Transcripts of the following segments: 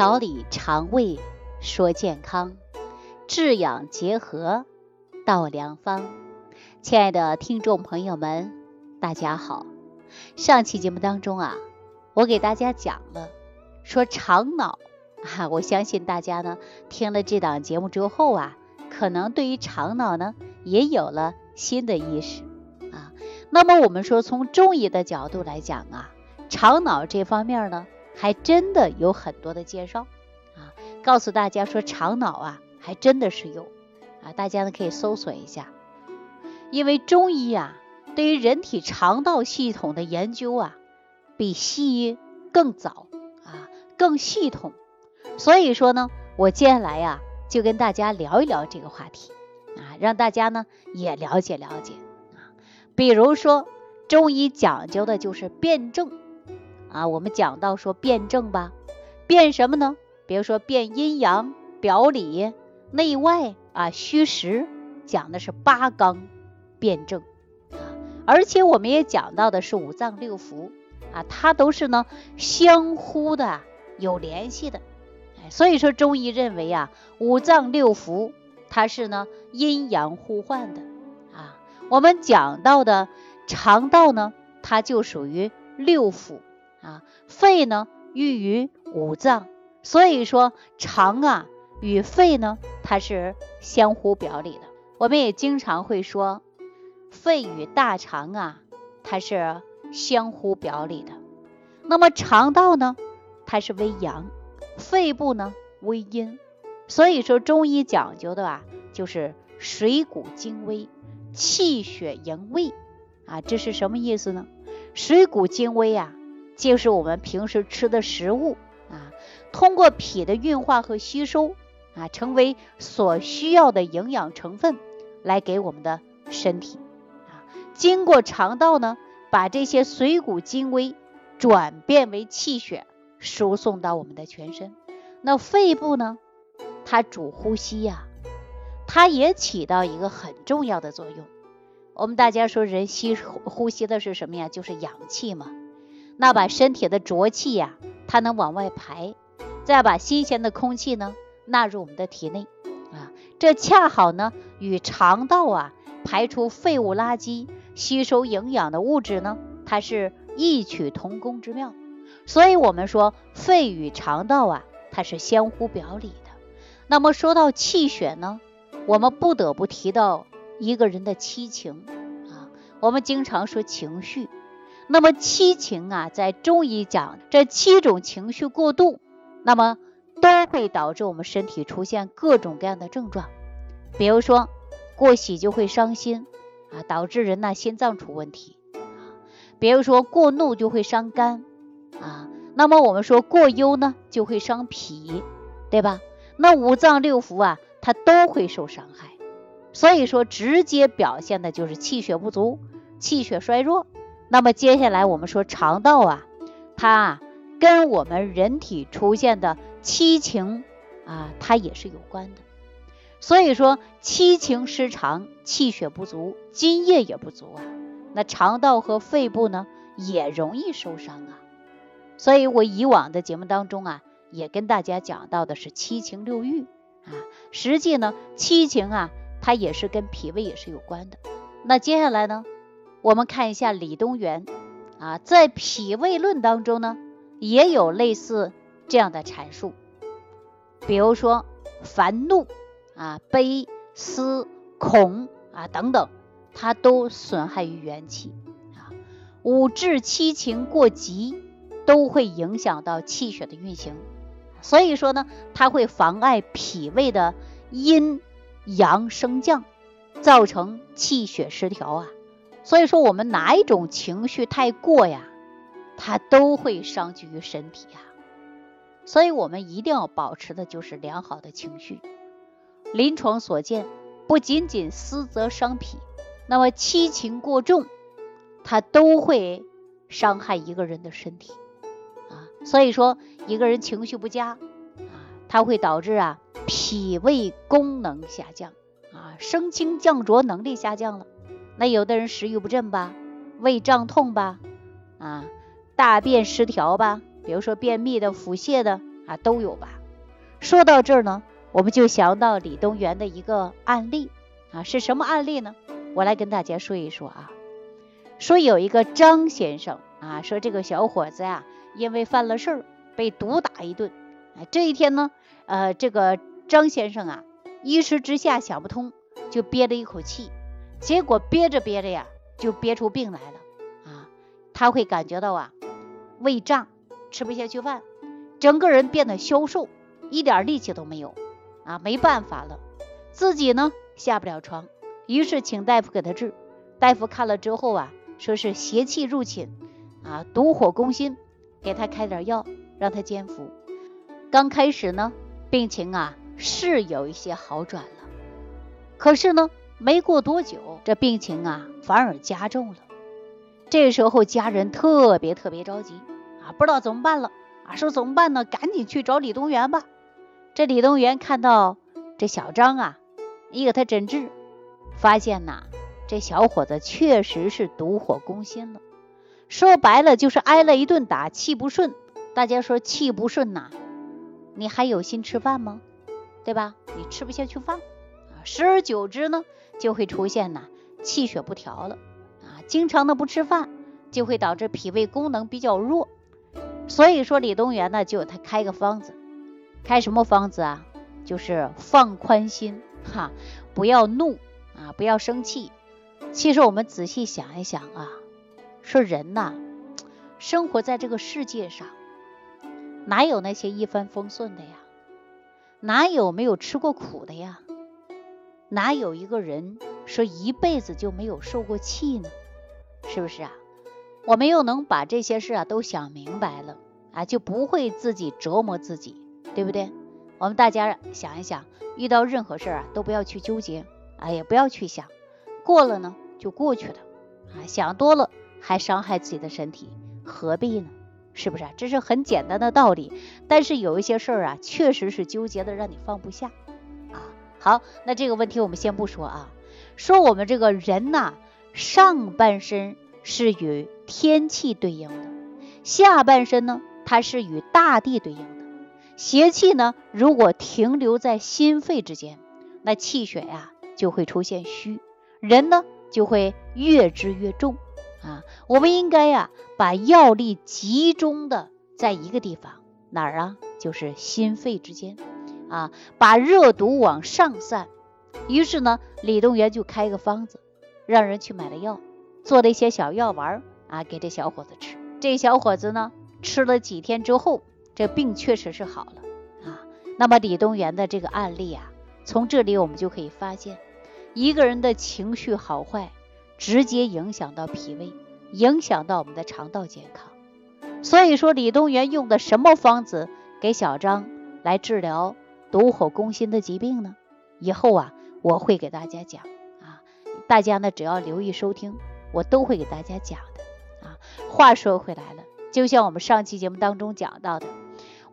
调理肠胃说健康，治养结合道良方。亲爱的听众朋友们，大家好。上期节目当中啊，我给大家讲了说肠脑啊，我相信大家呢听了这档节目之后啊，可能对于肠脑呢也有了新的意识啊。那么我们说从中医的角度来讲啊，肠脑这方面呢。还真的有很多的介绍啊，告诉大家说肠脑啊，还真的是有啊，大家呢可以搜索一下。因为中医啊，对于人体肠道系统的研究啊，比西医更早啊，更系统。所以说呢，我接下来呀，就跟大家聊一聊这个话题啊，让大家呢也了解了解啊。比如说，中医讲究的就是辨证。啊，我们讲到说辩证吧，辩什么呢？比如说辩阴阳、表里、内外啊、虚实，讲的是八纲辩证啊。而且我们也讲到的是五脏六腑啊，它都是呢相互的有联系的。所以说中医认为啊，五脏六腑它是呢阴阳互换的啊。我们讲到的肠道呢，它就属于六腑。啊，肺呢寓于五脏，所以说肠啊与肺呢它是相互表里的。我们也经常会说，肺与大肠啊它是相互表里的。那么肠道呢，它是为阳，肺部呢为阴，所以说中医讲究的啊就是水谷精微，气血营卫啊，这是什么意思呢？水谷精微啊。就是我们平时吃的食物啊，通过脾的运化和吸收啊，成为所需要的营养成分，来给我们的身体啊，经过肠道呢，把这些水谷精微转变为气血，输送到我们的全身。那肺部呢，它主呼吸呀，它也起到一个很重要的作用。我们大家说，人吸呼吸的是什么呀？就是氧气嘛。那把身体的浊气呀，它能往外排，再把新鲜的空气呢纳入我们的体内啊，这恰好呢与肠道啊排出废物垃圾、吸收营养的物质呢，它是异曲同工之妙。所以，我们说肺与肠道啊，它是相互表里的。那么说到气血呢，我们不得不提到一个人的七情啊，我们经常说情绪。那么七情啊，在中医讲这七种情绪过度，那么都会导致我们身体出现各种各样的症状。比如说过喜就会伤心啊，导致人呢心脏出问题。比如说过怒就会伤肝啊。那么我们说过忧呢就会伤脾，对吧？那五脏六腑啊，它都会受伤害。所以说直接表现的就是气血不足、气血衰弱。那么接下来我们说肠道啊，它啊跟我们人体出现的七情啊，它也是有关的。所以说七情失常，气血不足，津液也不足啊，那肠道和肺部呢也容易受伤啊。所以我以往的节目当中啊，也跟大家讲到的是七情六欲啊，实际呢七情啊，它也是跟脾胃也是有关的。那接下来呢？我们看一下李东垣啊，在《脾胃论》当中呢，也有类似这样的阐述。比如说烦怒啊、悲思恐啊等等，它都损害于元气啊。五志七情过急，都会影响到气血的运行。所以说呢，它会妨碍脾胃的阴阳升降，造成气血失调啊。所以说，我们哪一种情绪太过呀，它都会伤及于身体呀。所以我们一定要保持的就是良好的情绪。临床所见，不仅仅思则伤脾，那么七情过重，它都会伤害一个人的身体啊。所以说，一个人情绪不佳啊，它会导致啊脾胃功能下降啊，升清降浊能力下降了。那有的人食欲不振吧，胃胀痛吧，啊，大便失调吧，比如说便秘的、腹泻的啊都有吧。说到这儿呢，我们就想到李东垣的一个案例啊，是什么案例呢？我来跟大家说一说啊。说有一个张先生啊，说这个小伙子呀，因为犯了事儿被毒打一顿。哎，这一天呢，呃，这个张先生啊，一时之下想不通，就憋了一口气，结果憋着憋着呀，就憋出病来了啊。他会感觉到啊，胃胀，吃不下去饭，整个人变得消瘦。一点力气都没有啊，没办法了，自己呢下不了床，于是请大夫给他治。大夫看了之后啊，说是邪气入侵啊，毒火攻心，给他开点药让他煎服。刚开始呢，病情啊是有一些好转了，可是呢，没过多久，这病情啊反而加重了。这时候家人特别特别着急啊，不知道怎么办了啊，说怎么办呢？赶紧去找李东元吧。这李东元看到这小张啊，一给他诊治，发现呐，这小伙子确实是毒火攻心了。说白了就是挨了一顿打，气不顺。大家说气不顺呐，你还有心吃饭吗？对吧？你吃不下去饭啊，时而久之呢，就会出现呢气血不调了啊。经常的不吃饭，就会导致脾胃功能比较弱。所以说李东垣呢，就他开个方子。开什么方子啊？就是放宽心哈，不要怒啊，不要生气。其实我们仔细想一想啊，说人呐，生活在这个世界上，哪有那些一帆风顺的呀？哪有没有吃过苦的呀？哪有一个人说一辈子就没有受过气呢？是不是啊？我们又能把这些事啊都想明白了啊，就不会自己折磨自己。对不对？我们大家想一想，遇到任何事儿啊，都不要去纠结，啊，也不要去想，过了呢就过去了，啊，想多了还伤害自己的身体，何必呢？是不是？这是很简单的道理。但是有一些事儿啊，确实是纠结的让你放不下，好，那这个问题我们先不说啊，说我们这个人呐，上半身是与天气对应的，下半身呢，它是与大地对应的。邪气呢，如果停留在心肺之间，那气血呀就会出现虚，人呢就会越治越重啊。我们应该呀把药力集中的在一个地方，哪儿啊？就是心肺之间啊，把热毒往上散。于是呢，李东垣就开个方子，让人去买了药，做了一些小药丸啊，给这小伙子吃。这小伙子呢，吃了几天之后。这病确实是好了啊。那么李东垣的这个案例啊，从这里我们就可以发现，一个人的情绪好坏，直接影响到脾胃，影响到我们的肠道健康。所以说，李东垣用的什么方子给小张来治疗毒火攻心的疾病呢？以后啊，我会给大家讲啊。大家呢，只要留意收听，我都会给大家讲的啊。话说回来了，就像我们上期节目当中讲到的。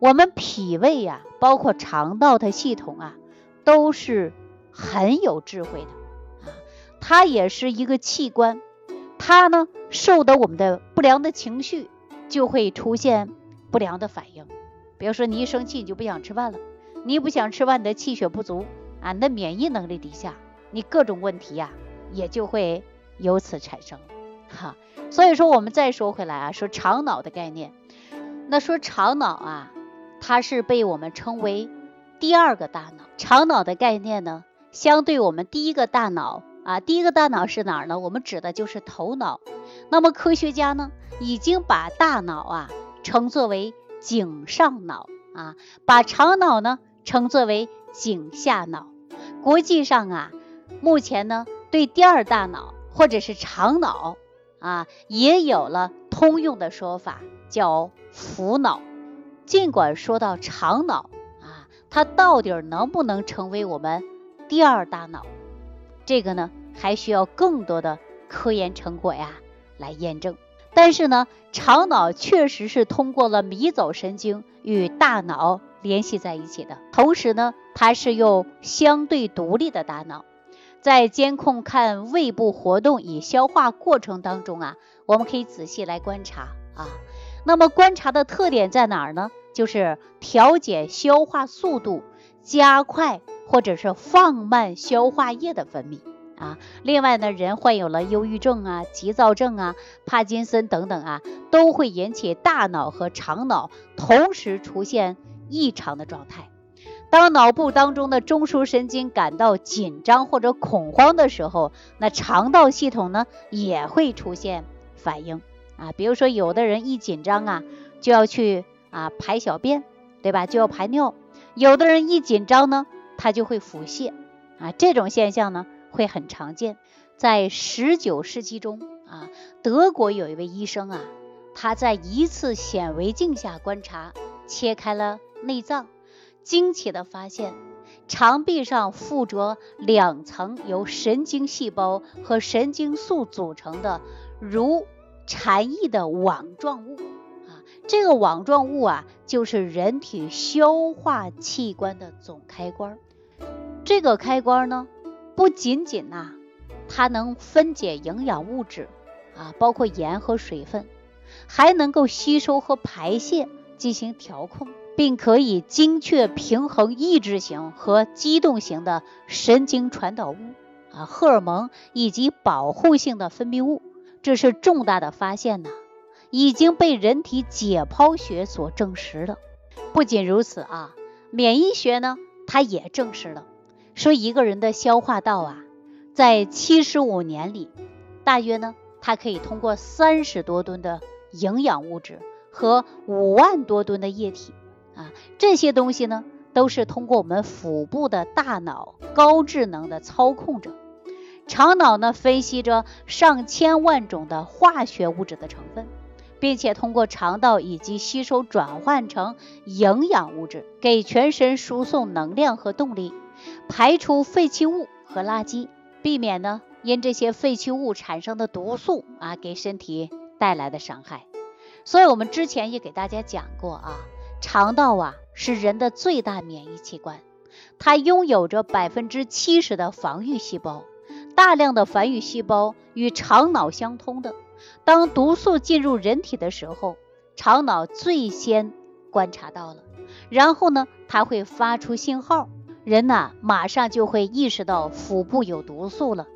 我们脾胃呀，包括肠道的系统啊，都是很有智慧的啊。它也是一个器官，它呢受到我们的不良的情绪，就会出现不良的反应。比如说你一生气，你就不想吃饭了；你不想吃饭，你的气血不足啊，你的免疫能力低下，你各种问题呀，也就会由此产生。哈，所以说我们再说回来啊，说肠脑的概念，那说肠脑啊。它是被我们称为第二个大脑，肠脑的概念呢，相对我们第一个大脑啊，第一个大脑是哪儿呢？我们指的就是头脑。那么科学家呢，已经把大脑啊称作为颈上脑啊，把肠脑呢称作为颈下脑。国际上啊，目前呢对第二大脑或者是肠脑啊，也有了通用的说法，叫腹脑。尽管说到肠脑啊，它到底能不能成为我们第二大脑？这个呢，还需要更多的科研成果呀来验证。但是呢，肠脑确实是通过了迷走神经与大脑联系在一起的。同时呢，它是有相对独立的大脑，在监控看胃部活动与消化过程当中啊，我们可以仔细来观察啊。那么观察的特点在哪儿呢？就是调节消化速度，加快或者是放慢消化液的分泌啊。另外呢，人患有了忧郁症啊、急躁症啊、帕金森等等啊，都会引起大脑和肠脑同时出现异常的状态。当脑部当中的中枢神经感到紧张或者恐慌的时候，那肠道系统呢也会出现反应啊。比如说，有的人一紧张啊，就要去啊排小便，对吧？就要排尿。有的人一紧张呢，他就会腹泻啊。这种现象呢会很常见。在十九世纪中啊，德国有一位医生啊，他在一次显微镜下观察，切开了内脏。惊奇地发现，肠壁上附着两层由神经细胞和神经素组成的如蝉翼的网状物啊，这个网状物啊，就是人体消化器官的总开关。这个开关呢，不仅仅呐，它能分解营养物质啊，包括盐和水分，还能够吸收和排泄进行调控。并可以精确平衡抑制型和激动型的神经传导物啊、荷尔蒙以及保护性的分泌物，这是重大的发现呐，已经被人体解剖学所证实了。不仅如此啊，免疫学呢，它也证实了，说一个人的消化道啊，在七十五年里，大约呢，它可以通过三十多吨的营养物质和五万多吨的液体。啊，这些东西呢，都是通过我们腹部的大脑高智能的操控着，肠脑呢分析着上千万种的化学物质的成分，并且通过肠道以及吸收转换成营养物质，给全身输送能量和动力，排出废弃物和垃圾，避免呢因这些废弃物产生的毒素啊给身体带来的伤害。所以我们之前也给大家讲过啊。肠道啊是人的最大免疫器官，它拥有着百分之七十的防御细胞，大量的防御细胞与肠脑相通的。当毒素进入人体的时候，肠脑最先观察到了，然后呢，它会发出信号，人呐马上就会意识到腹部有毒素了。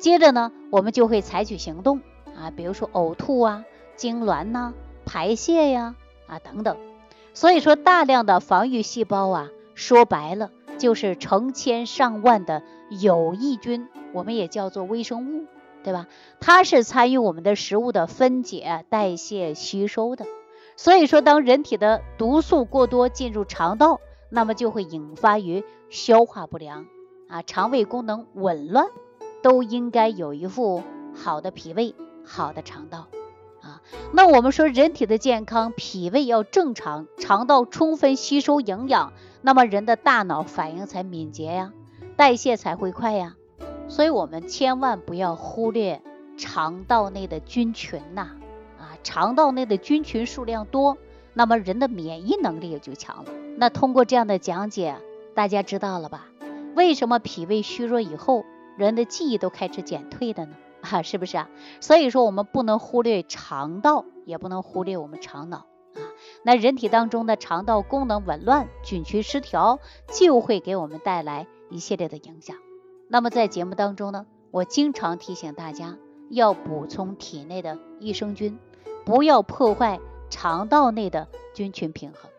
接着呢，我们就会采取行动啊，比如说呕吐啊、痉挛呐、排泄呀啊等等。所以说，大量的防御细胞啊，说白了就是成千上万的有益菌，我们也叫做微生物，对吧？它是参与我们的食物的分解、代谢、吸收的。所以说，当人体的毒素过多进入肠道，那么就会引发于消化不良啊，肠胃功能紊乱，都应该有一副好的脾胃、好的肠道。那我们说人体的健康，脾胃要正常，肠道充分吸收营养，那么人的大脑反应才敏捷呀，代谢才会快呀。所以，我们千万不要忽略肠道内的菌群呐。啊，肠道内的菌群数量多，那么人的免疫能力也就强了。那通过这样的讲解，大家知道了吧？为什么脾胃虚弱以后，人的记忆都开始减退的呢？哈，是不是啊？所以说我们不能忽略肠道，也不能忽略我们肠脑啊。那人体当中的肠道功能紊乱、菌群失调，就会给我们带来一系列的影响。那么在节目当中呢，我经常提醒大家要补充体内的益生菌，不要破坏肠道内的菌群平衡。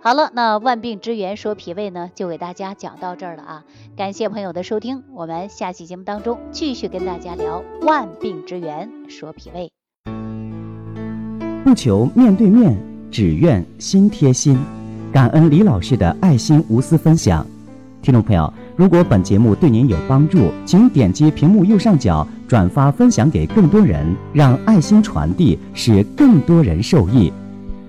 好了，那万病之源说脾胃呢，就给大家讲到这儿了啊！感谢朋友的收听，我们下期节目当中继续跟大家聊万病之源说脾胃。不求面对面，只愿心贴心。感恩李老师的爱心无私分享。听众朋友，如果本节目对您有帮助，请点击屏幕右上角转发分享给更多人，让爱心传递，使更多人受益。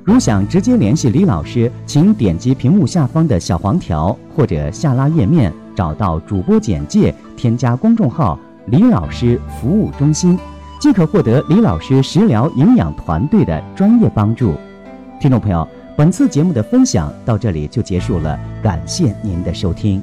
如想直接联系李老师，请点击屏幕下方的小黄条或者下拉页面，找到主播简介，添加公众号“李老师服务中心”，即可获得李老师食疗营养团队的专业帮助。听众朋友，本次节目的分享到这里就结束了，感谢您的收听。